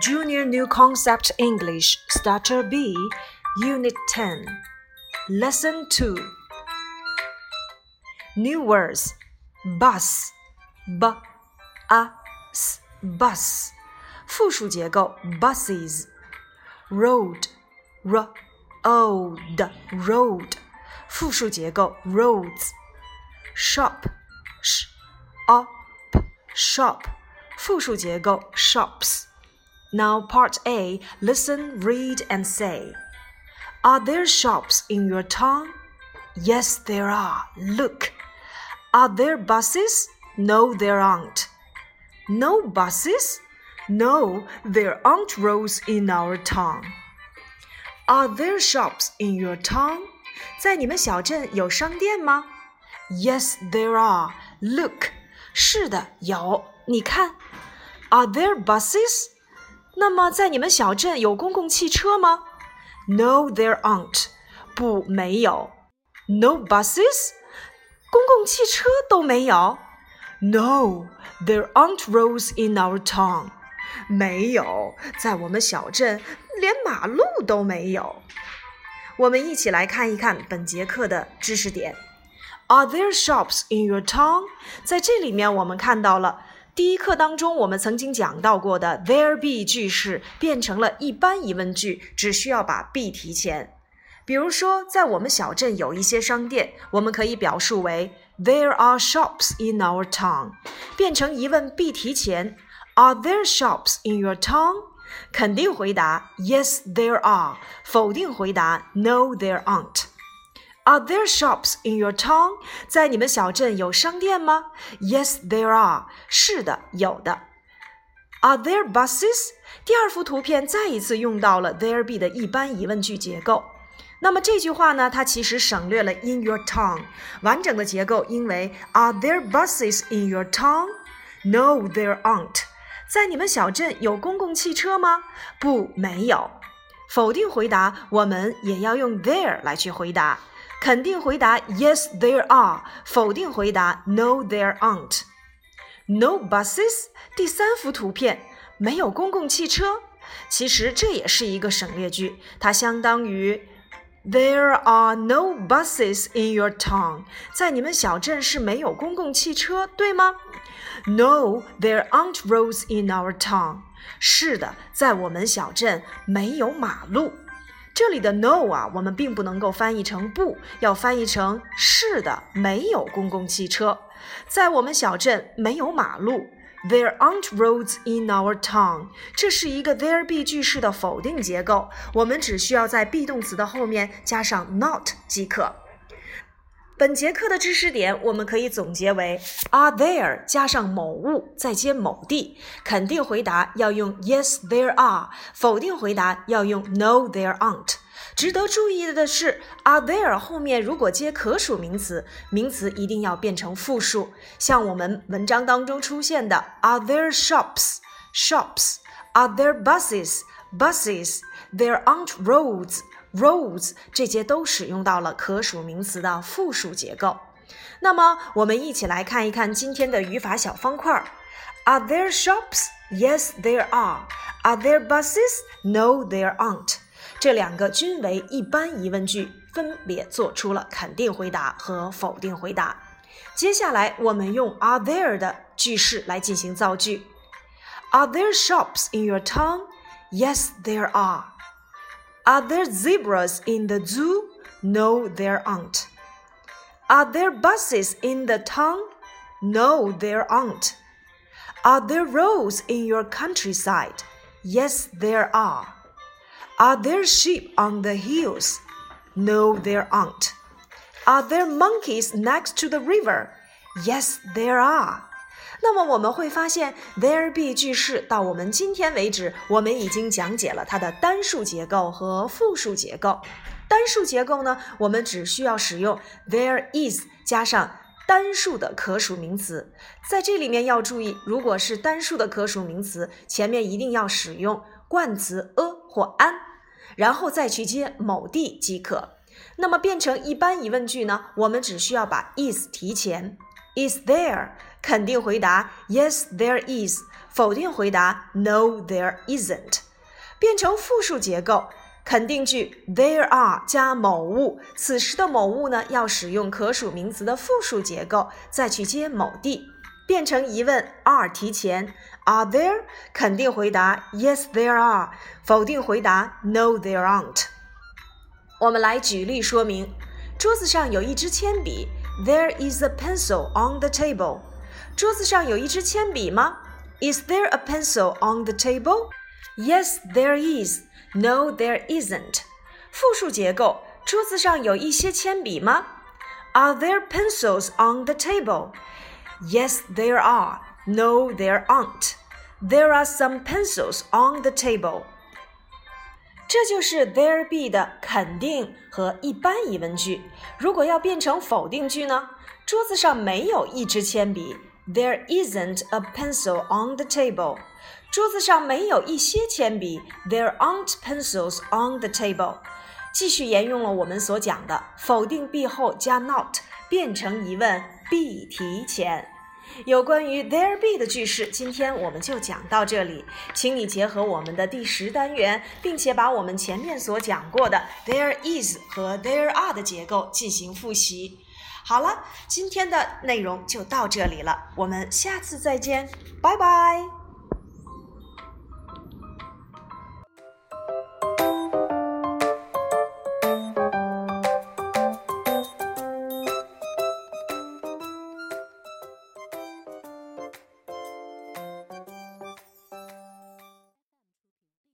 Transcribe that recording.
Junior New Concept English Starter B Unit 10 Lesson 2 New words bus b a s bus 复数结构 buses road r o d road 复数结构 roads shop sh o p shop 复数结构 shops now, part A listen, read, and say. Are there shops in your town? Yes, there are. Look. Are there buses? No, there aren't. No buses? No, there aren't roads in our town. Are there shops in your town? 在你们小镇有商店吗？Yes, there are. Look. 是的，有。你看。Are there buses? 那么，在你们小镇有公共汽车吗？No, there aren't. 不，没有。No buses. 公共汽车都没有。No, there aren't roads in our town. 没有，在我们小镇连马路都没有。我们一起来看一看本节课的知识点。Are there shops in your town? 在这里面，我们看到了。 第一课当中，我们曾经讲到过的 there be 句式变成了一般疑问句，只需要把 be 提前。比如说，在我们小镇有一些商店，我们可以表述为 There are shops in our town，变成疑问 be 提前。Are there shops in your town？肯定回答 Yes, there are。否定回答 No, there aren't。Are there shops in your town？在你们小镇有商店吗？Yes, there are。是的，有的。Are there buses？第二幅图片再一次用到了 there be 的一般疑问句结构。那么这句话呢，它其实省略了 in your town，完整的结构应为 Are there buses in your town？No, there aren't。在你们小镇有公共汽车吗？不，没有。否定回答我们也要用 there 来去回答。肯定回答 Yes, there are。否定回答 No, there aren't。No buses。第三幅图片没有公共汽车。其实这也是一个省略句，它相当于 There are no buses in your town。在你们小镇是没有公共汽车，对吗？No, there aren't roads in our town。是的，在我们小镇没有马路。 这里的 no 啊，我们并不能够翻译成不，要翻译成是的，没有公共汽车，在我们小镇没有马路。There aren't roads in our town。这是一个 there be 句式的否定结构，我们只需要在 be 动词的后面加上 not 即可。本节课的知识点，我们可以总结为：Are there 加上某物，再接某地。肯定回答要用 Yes, there are；否定回答要用 No, there aren't。值得注意的是，Are there 后面如果接可数名词，名词一定要变成复数。像我们文章当中出现的 Are there shops? Shops？Are there buses? Buses？There aren't roads? roads 这些都使用到了可数名词的复数结构。那么，我们一起来看一看今天的语法小方块。Are there shops? Yes, there are. Are there buses? No, there aren't. 这两个均为一般疑问句，分别做出了肯定回答和否定回答。接下来，我们用 Are there 的句式来进行造句。Are there shops in your town? Yes, there are. Are there zebras in the zoo? No, there aren't. Are there buses in the town? No, there aren't. Are there roads in your countryside? Yes, there are. Are there sheep on the hills? No, there aren't. Are there monkeys next to the river? Yes, there are. 那么我们会发现，there be 句式到我们今天为止，我们已经讲解了它的单数结构和复数结构。单数结构呢，我们只需要使用 there is 加上单数的可数名词。在这里面要注意，如果是单数的可数名词，前面一定要使用冠词 a 或 an，然后再去接某地即可。那么变成一般疑问句呢，我们只需要把 is 提前。Is there 肯定回答 Yes, there is。否定回答 No, there isn't。变成复数结构，肯定句 There are 加某物，此时的某物呢要使用可数名词的复数结构，再去接某地。变成疑问 are 提前，Are there？肯定回答 Yes, there are。否定回答 No, there aren't。我们来举例说明：桌子上有一支铅笔，There is a pencil on the table。桌子上有一支铅笔吗？Is there a pencil on the table? Yes, there is. No, there isn't. 复数结构，桌子上有一些铅笔吗？Are there pencils on the table? Yes, there are. No, there aren't. There are some pencils on the table. 这就是 there be 的肯定和一般疑问句。如果要变成否定句呢？桌子上没有一支铅笔。 There isn't a pencil on the table. 桌子上没有一些铅笔。There aren't pencils on the table. 继续沿用了我们所讲的否定 be 后加 not 变成疑问 be 提前。有关于 there be 的句式，今天我们就讲到这里。请你结合我们的第十单元，并且把我们前面所讲过的 there is 和 there are 的结构进行复习。好了，今天的内容就到这里了，我们下次再见，拜拜。